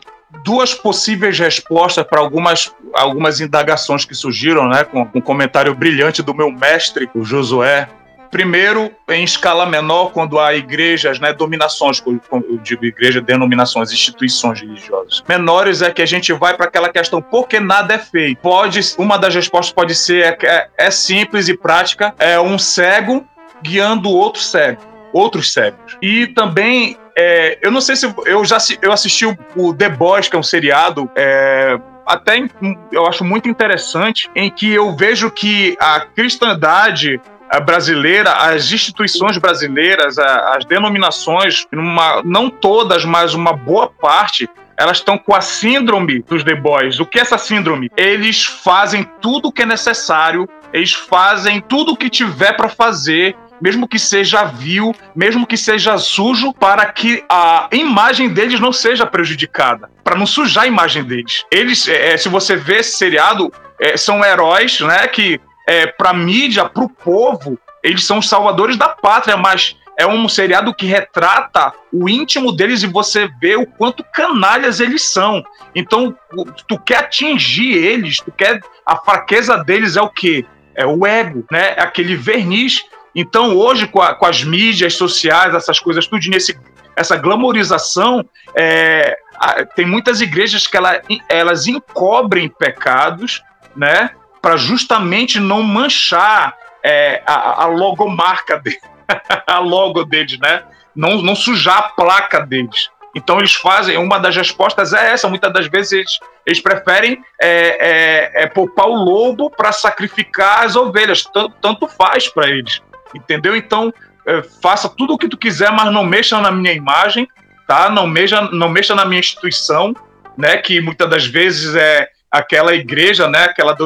duas possíveis respostas para algumas, algumas indagações que surgiram, né? Com um comentário brilhante do meu mestre, o Josué, Primeiro, em escala menor, quando há igrejas, né, dominações, eu digo igreja, denominações, instituições religiosas. Menores é que a gente vai para aquela questão, porque nada é feito. Pode, uma das respostas pode ser, é, é simples e prática, é um cego guiando outro cego, outros cegos. E também é, eu não sei se eu já eu assisti o, o The Boys, que é um seriado é, até eu acho muito interessante, em que eu vejo que a cristandade brasileira, as instituições brasileiras, as denominações, uma, não todas, mas uma boa parte, elas estão com a síndrome dos The Boys. O que é essa síndrome? Eles fazem tudo o que é necessário, eles fazem tudo o que tiver para fazer mesmo que seja vil, mesmo que seja sujo, para que a imagem deles não seja prejudicada, para não sujar a imagem deles. Eles, é, se você vê esse seriado, é, são heróis, né, que é, para mídia, para o povo, eles são os salvadores da pátria, mas é um seriado que retrata o íntimo deles e você vê o quanto canalhas eles são. Então, tu quer atingir eles, tu quer a fraqueza deles é o quê? É o ego, né? É aquele verniz. Então, hoje com, a, com as mídias sociais, essas coisas tudo nesse essa glamorização, é, tem muitas igrejas que ela, elas encobrem pecados, né? Para justamente não manchar é, a, a logomarca deles, a logo deles, né? Não, não sujar a placa deles. Então eles fazem, uma das respostas é essa, muitas das vezes eles, eles preferem é, é, é poupar o lobo para sacrificar as ovelhas, tanto, tanto faz para eles, entendeu? Então é, faça tudo o que tu quiser, mas não mexa na minha imagem, tá? Não mexa, não mexa na minha instituição, né? Que muitas das vezes é aquela igreja, né, aquela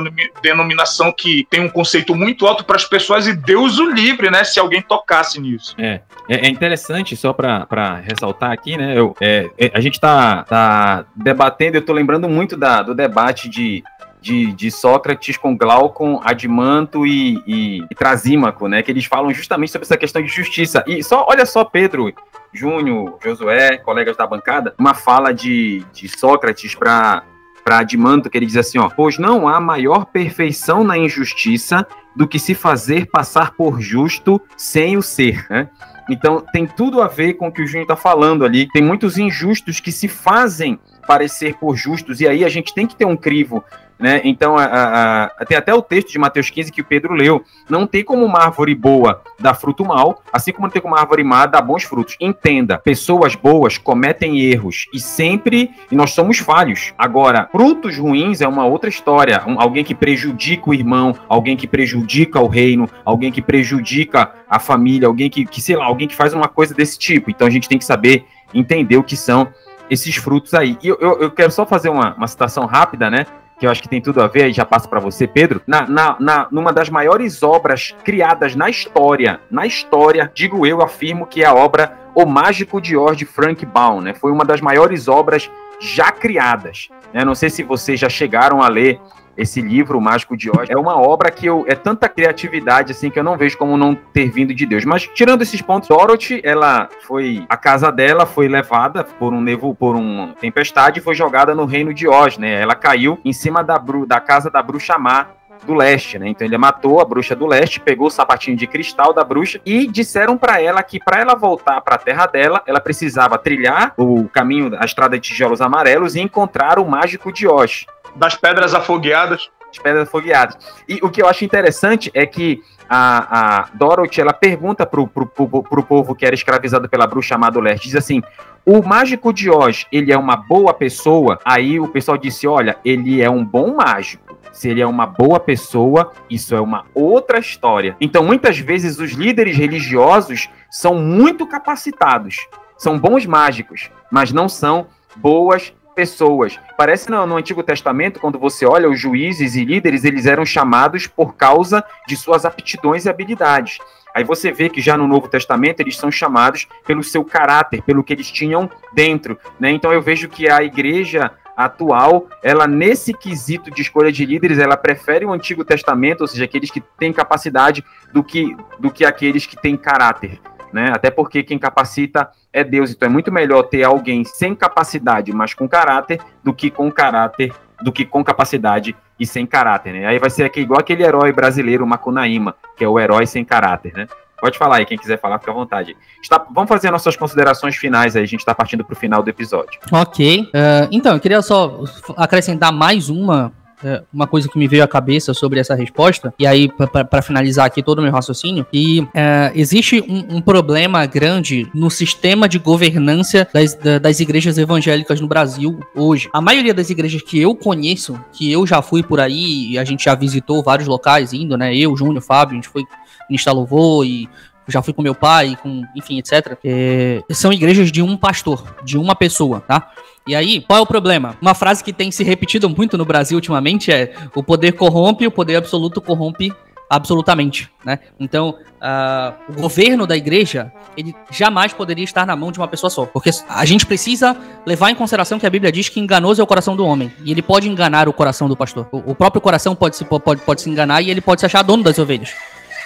denominação que tem um conceito muito alto para as pessoas e Deus o livre, né, se alguém tocasse nisso. É, é, é interessante, só para ressaltar aqui, né, eu, é, é, a gente está tá debatendo, eu estou lembrando muito da, do debate de, de, de, Sócrates com Glaucon, Adimanto e, e, e Trasímaco, né? Que eles falam justamente sobre essa questão de justiça. E só, olha só, Pedro, Júnior, Josué, colegas da bancada, uma fala de, de Sócrates para para Adimanto, que ele diz assim, ó, pois não há maior perfeição na injustiça do que se fazer passar por justo sem o ser, né? Então tem tudo a ver com o que o Júnior está falando ali. Tem muitos injustos que se fazem parecer por justos, e aí a gente tem que ter um crivo né? Então, a, a, tem até o texto de Mateus 15 que o Pedro leu. Não tem como uma árvore boa dar fruto mal, assim como não tem como uma árvore má dar bons frutos. Entenda, pessoas boas cometem erros e sempre e nós somos falhos. Agora, frutos ruins é uma outra história. Um, alguém que prejudica o irmão, alguém que prejudica o reino, alguém que prejudica a família, alguém que, que sei lá, alguém que faz uma coisa desse tipo. Então, a gente tem que saber entender o que são esses frutos aí. E eu, eu, eu quero só fazer uma, uma citação rápida, né? Que eu acho que tem tudo a ver, e já passo para você, Pedro, na, na, na, numa das maiores obras criadas na história, na história, digo eu, afirmo que é a obra O Mágico de Oz de Frank Baum, né? Foi uma das maiores obras já criadas. Né? Não sei se vocês já chegaram a ler esse livro, O Mágico de Oz, é uma obra que eu, é tanta criatividade assim que eu não vejo como não ter vindo de Deus. Mas tirando esses pontos, Dorothy, ela foi a casa dela foi levada por um nevo, por uma tempestade e foi jogada no reino de Oz, né? Ela caiu em cima da, da casa da bruxa má do leste, né? Então ele matou a bruxa do leste, pegou o sapatinho de cristal da bruxa e disseram para ela que para ela voltar para a terra dela, ela precisava trilhar o caminho, a estrada de tijolos amarelos e encontrar o mágico de Oz das pedras afogueadas. As pedras afogueadas. E o que eu acho interessante é que a, a Dorothy, ela pergunta pro, pro, pro, pro povo que era escravizado pela bruxa chamada Leste, diz assim, o mágico de Oz, ele é uma boa pessoa? Aí o pessoal disse, olha, ele é um bom mágico. Se ele é uma boa pessoa, isso é uma outra história. Então, muitas vezes, os líderes religiosos são muito capacitados, são bons mágicos, mas não são boas pessoas. Parece no, no, Antigo Testamento, quando você olha os juízes e líderes, eles eram chamados por causa de suas aptidões e habilidades. Aí você vê que já no Novo Testamento eles são chamados pelo seu caráter, pelo que eles tinham dentro. Né? Então eu vejo que a igreja atual, ela nesse quesito de escolha de líderes, ela prefere o Antigo Testamento, ou seja, aqueles que têm capacidade, do que, do que aqueles que têm caráter né? Até porque quem capacita é Deus, então é muito melhor ter alguém sem capacidade, mas com caráter, do que com caráter, do que com capacidade e sem caráter, né? Aí vai ser aqui igual aquele herói brasileiro, Macunaíma, que é o herói sem caráter, né? Pode falar aí, quem quiser falar, fica à vontade. Está, vamos fazer nossas considerações finais aí, a gente está partindo para o final do episódio. Ok. Uh, então, eu queria só acrescentar mais uma uma coisa que me veio à cabeça sobre essa resposta, e aí para finalizar aqui todo o meu raciocínio, e é, existe um, um, problema grande no sistema de governança das, das igrejas evangélicas no Brasil hoje. A maioria das igrejas que eu conheço, que eu já fui por aí, e a gente já visitou vários locais indo, né? Eu, Júnior, Fábio, a gente foi ministrar louvor e já fui com meu pai, com, enfim, etc. É, são igrejas de um pastor, de uma pessoa, tá? E aí, qual é o problema? Uma frase que tem se repetido muito no Brasil ultimamente é: o poder corrompe, o poder absoluto corrompe absolutamente, né? Então, uh, o governo da igreja, ele jamais poderia estar na mão de uma pessoa só, porque a gente precisa levar em consideração que a Bíblia diz que enganoso é o coração do homem, e ele pode enganar o coração do pastor. O, o próprio coração pode se, pode, pode se enganar e ele pode se achar dono das ovelhas.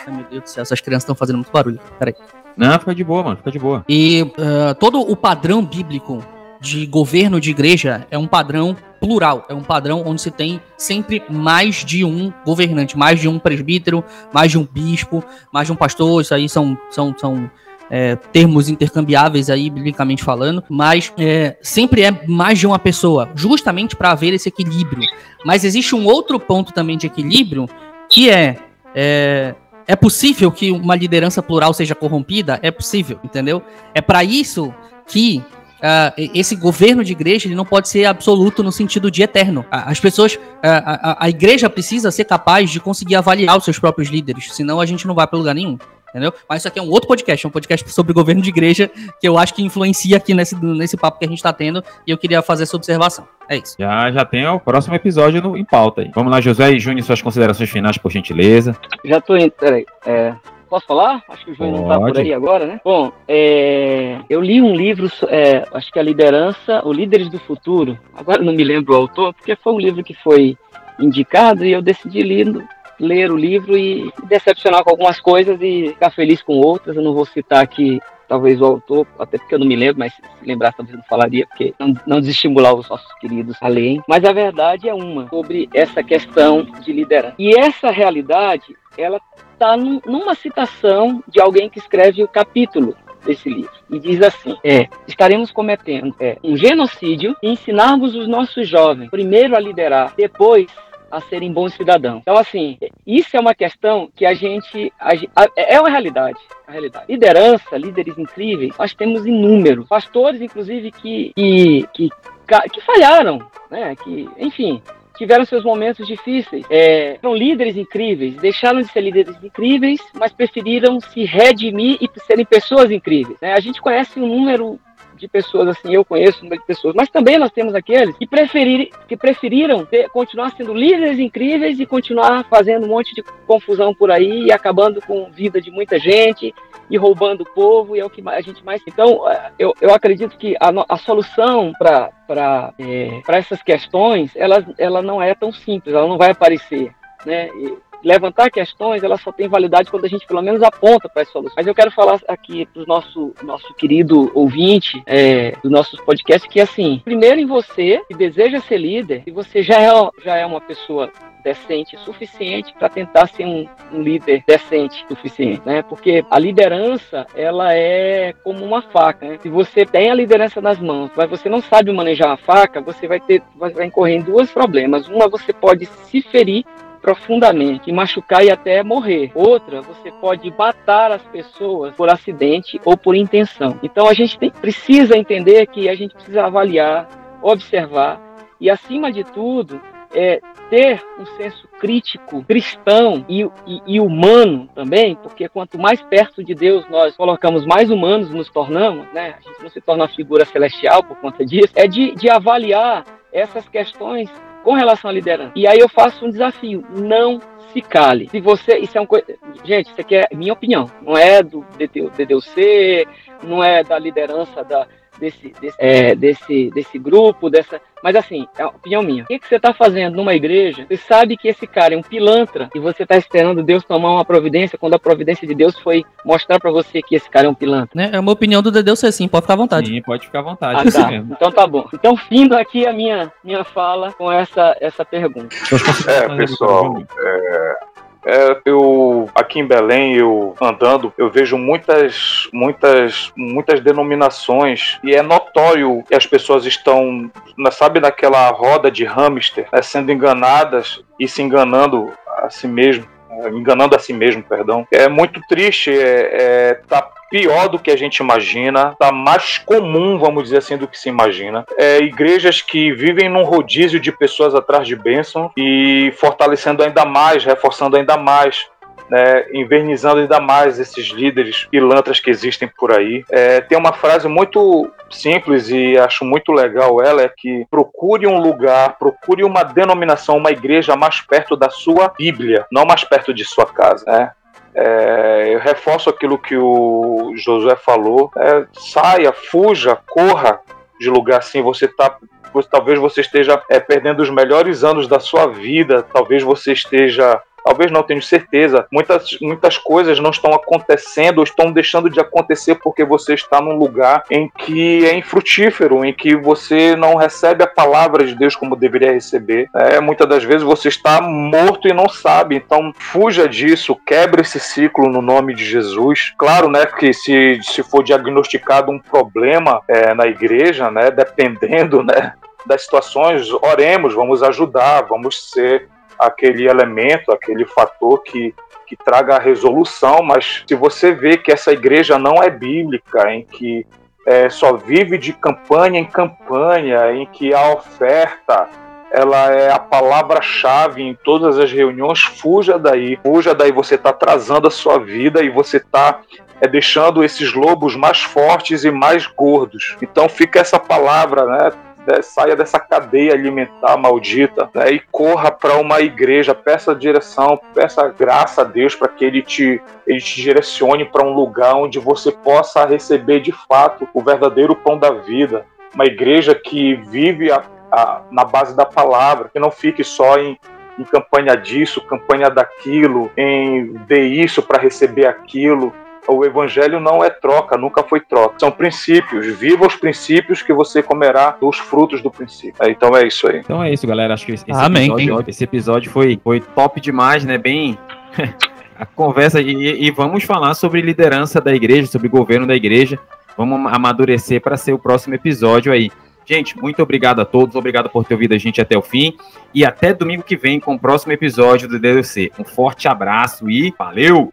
Ai, meu Deus do céu, essas crianças estão fazendo muito barulho. Peraí. Não, fica de boa, mano, fica de boa. E uh, todo o padrão bíblico de governo de igreja é um padrão plural, é um padrão onde se tem sempre mais de um governante, mais de um presbítero, mais de um bispo, mais de um pastor, isso aí são, são, são é, termos intercambiáveis aí, biblicamente falando, mas é, sempre é mais de uma pessoa, justamente para haver esse equilíbrio. Mas existe um outro ponto também de equilíbrio, que é, é é possível que uma liderança plural seja corrompida? É possível, entendeu? É para isso que Uh, esse governo de igreja ele não pode ser absoluto no sentido de eterno. As pessoas, uh, a, a, igreja precisa ser capaz de conseguir avaliar os seus próprios líderes, senão a gente não vai para lugar nenhum. Entendeu? Mas isso aqui é um outro podcast, é um podcast sobre governo de igreja que eu acho que influencia aqui nesse, nesse papo que a gente está tendo e eu queria fazer essa observação. É isso. Já, já tem o próximo episódio no, em pauta aí. Vamos lá, José e Júnior, suas considerações finais, por gentileza. Já tô indo, peraí. É, Posso falar? Acho que o Júnior não tá por aí agora, né? Bom, é, eu li um livro, é, acho que é a liderança, o Líderes do Futuro. Agora não me lembro o autor, porque foi um livro que foi indicado e eu decidi ler, ler o livro e decepcionar com algumas coisas e ficar feliz com outras. Eu não vou citar aqui talvez o autor, até porque eu não me lembro, mas se lembrar talvez não falaria, porque não, não desestimular os nossos queridos a lerem. Mas a verdade é uma sobre essa questão de liderança. E essa realidade, ela está numa citação de alguém que escreve o capítulo desse livro. E diz assim: é, estaremos cometendo é, um genocídio e ensinarmos os nossos jovens, primeiro a liderar, depois a serem bons cidadãos. Então, assim, isso é uma questão que a gente. A, a, é uma realidade. A realidade. Liderança, líderes incríveis, nós temos inúmeros. Pastores, inclusive, que, que, que, que falharam, né? Que, enfim, tiveram seus momentos difíceis. É, são líderes incríveis, deixaram de ser líderes incríveis, mas preferiram se redimir e serem pessoas incríveis. Né? A gente conhece um número de pessoas, assim, eu conheço um número de pessoas, mas também nós temos aqueles que, preferir, que preferiram ter, continuar sendo líderes incríveis e continuar fazendo um monte de confusão por aí e acabando com vida de muita gente e roubando o povo, e é o que a gente mais. Então, é, eu, eu acredito que a, a solução para é, essas questões ela, ela não é tão simples, ela não vai aparecer. Né? E, levantar questões, ela só tem validade quando a gente pelo menos aponta para as soluções. Mas eu quero falar aqui para o nosso, nosso querido ouvinte é, do nosso podcast que assim, primeiro em você, que deseja ser líder, e você já é, já é uma pessoa decente suficiente para tentar ser um, um, líder decente suficiente, né? Porque a liderança ela é como uma faca. Né? Se você tem a liderança nas mãos, mas você não sabe manejar a faca, você vai ter vai incorrer em dois problemas. Uma, você pode se ferir profundamente, machucar e até morrer. Outra, você pode matar as pessoas por acidente ou por intenção. Então a gente tem, precisa entender que a gente precisa avaliar, observar e, acima de tudo, é, ter um senso crítico, cristão e, e, e, humano também, porque quanto mais perto de Deus nós colocamos, mais humanos nos tornamos, né? A gente não se torna uma figura celestial por conta disso, é de, de avaliar essas questões com relação à liderança. E aí eu faço um desafio: não se cale. Se você, isso é um coisa, gente, isso aqui é minha opinião, não é do DDUC, não é da liderança da desse, desse, é, desse, desse grupo, dessa. Mas assim, é a opinião minha. O que, que você está fazendo numa igreja? Você sabe que esse cara é um pilantra e você está esperando Deus tomar uma providência quando a providência de Deus foi mostrar para você que esse cara é um pilantra. Né? É uma opinião do Deus ser sim, pode ficar à vontade. Sim, pode ficar à vontade. Ah, tá. Então tá bom. Então, findo aqui a minha, minha fala com essa, essa pergunta. É, pessoal, é, é, eu aqui em Belém, eu andando, eu vejo muitas, muitas, muitas denominações e é notório que as pessoas estão, sabe, naquela roda de hamster, né, sendo enganadas e se enganando a si mesmo enganando a si mesmo, perdão. É muito triste, é, é, tá pior do que a gente imagina, tá mais comum, vamos dizer assim, do que se imagina. É, igrejas que vivem num rodízio de pessoas atrás de bênção e fortalecendo ainda mais, reforçando ainda mais né, invernizando ainda mais esses líderes pilantras que existem por aí. É, tem uma frase muito simples e acho muito legal ela, é que procure um lugar, procure uma denominação, uma igreja mais perto da sua Bíblia, não mais perto de sua casa. Né? É, eu reforço aquilo que o Josué falou. É, saia, fuja, corra de lugar assim. Você está talvez você esteja é, perdendo os melhores anos da sua vida, talvez você esteja talvez não tenho certeza, muitas, muitas coisas não estão acontecendo ou estão deixando de acontecer porque você está num lugar em que é infrutífero, em que você não recebe a palavra de Deus como deveria receber. É, muitas das vezes você está morto e não sabe. Então, fuja disso, quebre esse ciclo no nome de Jesus. Claro, né, que se, se for diagnosticado um problema é, na igreja, né, dependendo, né, das situações, oremos, vamos ajudar, vamos ser aquele elemento, aquele fator que, que traga a resolução, mas se você vê que essa igreja não é bíblica, em que é, só vive de campanha em campanha, em que a oferta ela é a palavra-chave em todas as reuniões, fuja daí. Fuja daí, você está atrasando a sua vida e você está é, deixando esses lobos mais fortes e mais gordos. Então fica essa palavra, né? Saia dessa cadeia alimentar maldita né, e corra para uma igreja, peça direção, peça graça a Deus para que ele te, ele te direcione para um lugar onde você possa receber de fato o verdadeiro pão da vida. Uma igreja que vive a, a, na base da palavra, que não fique só em, em campanha disso, campanha daquilo, em dê isso para receber aquilo, o evangelho não é troca, nunca foi troca. São princípios. Viva os princípios que você comerá dos frutos do princípio. É, então é isso aí. Então é isso, galera. Acho que esse, Amém. episódio, esse episódio foi, foi top demais, né? Bem. a conversa e, e, vamos falar sobre liderança da igreja, sobre governo da igreja. Vamos amadurecer para ser o próximo episódio aí. Gente, muito obrigado a todos, obrigado por ter ouvido a gente até o fim e até domingo que vem com o próximo episódio do DDC. Um forte abraço e valeu!